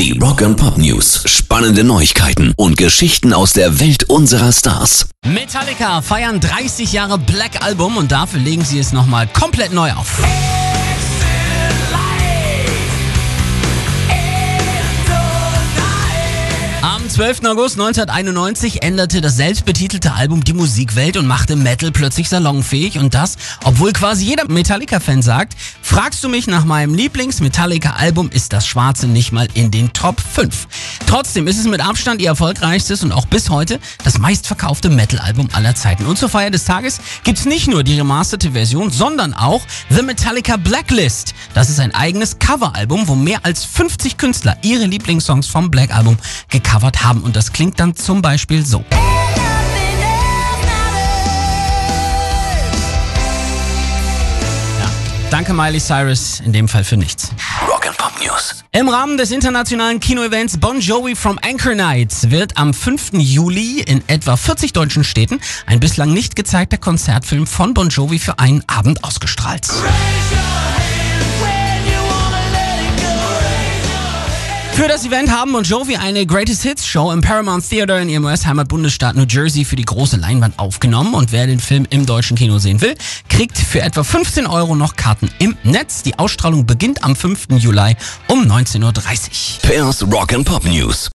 Die Rock and Pop News. Spannende Neuigkeiten und Geschichten aus der Welt unserer Stars. Metallica feiern 30 Jahre Black Album und dafür legen sie es nochmal komplett neu auf. Am 12. August 1991 änderte das selbstbetitelte Album die Musikwelt und machte Metal plötzlich salonfähig und das, obwohl quasi jeder Metallica-Fan sagt, fragst du mich nach meinem Lieblings-Metallica-Album, ist das Schwarze nicht mal in den Top 5. Trotzdem ist es mit Abstand ihr erfolgreichstes und auch bis heute das meistverkaufte Metal-Album aller Zeiten. Und zur Feier des Tages gibt's nicht nur die remasterte Version, sondern auch The Metallica Blacklist. Das ist ein eigenes Coveralbum, wo mehr als 50 Künstler ihre Lieblingssongs vom Black Album gecovert haben. Und das klingt dann zum Beispiel so. Ja, danke Miley Cyrus, in dem Fall für nichts. Im Rahmen des internationalen Kinoevents Bon Jovi from Anchor Nights wird am 5. Juli in etwa 40 deutschen Städten ein bislang nicht gezeigter Konzertfilm von Bon Jovi für einen Abend ausgestrahlt. Für das Event haben Bon Jovi eine Greatest Hits Show im Paramount Theater in ihrem US-Heimatbundesstaat New Jersey für die große Leinwand aufgenommen. Und wer den Film im deutschen Kino sehen will, kriegt für etwa 15 Euro noch Karten im Netz. Die Ausstrahlung beginnt am 5. Juli um 19.30 Uhr. Pairs Rock and Pop News.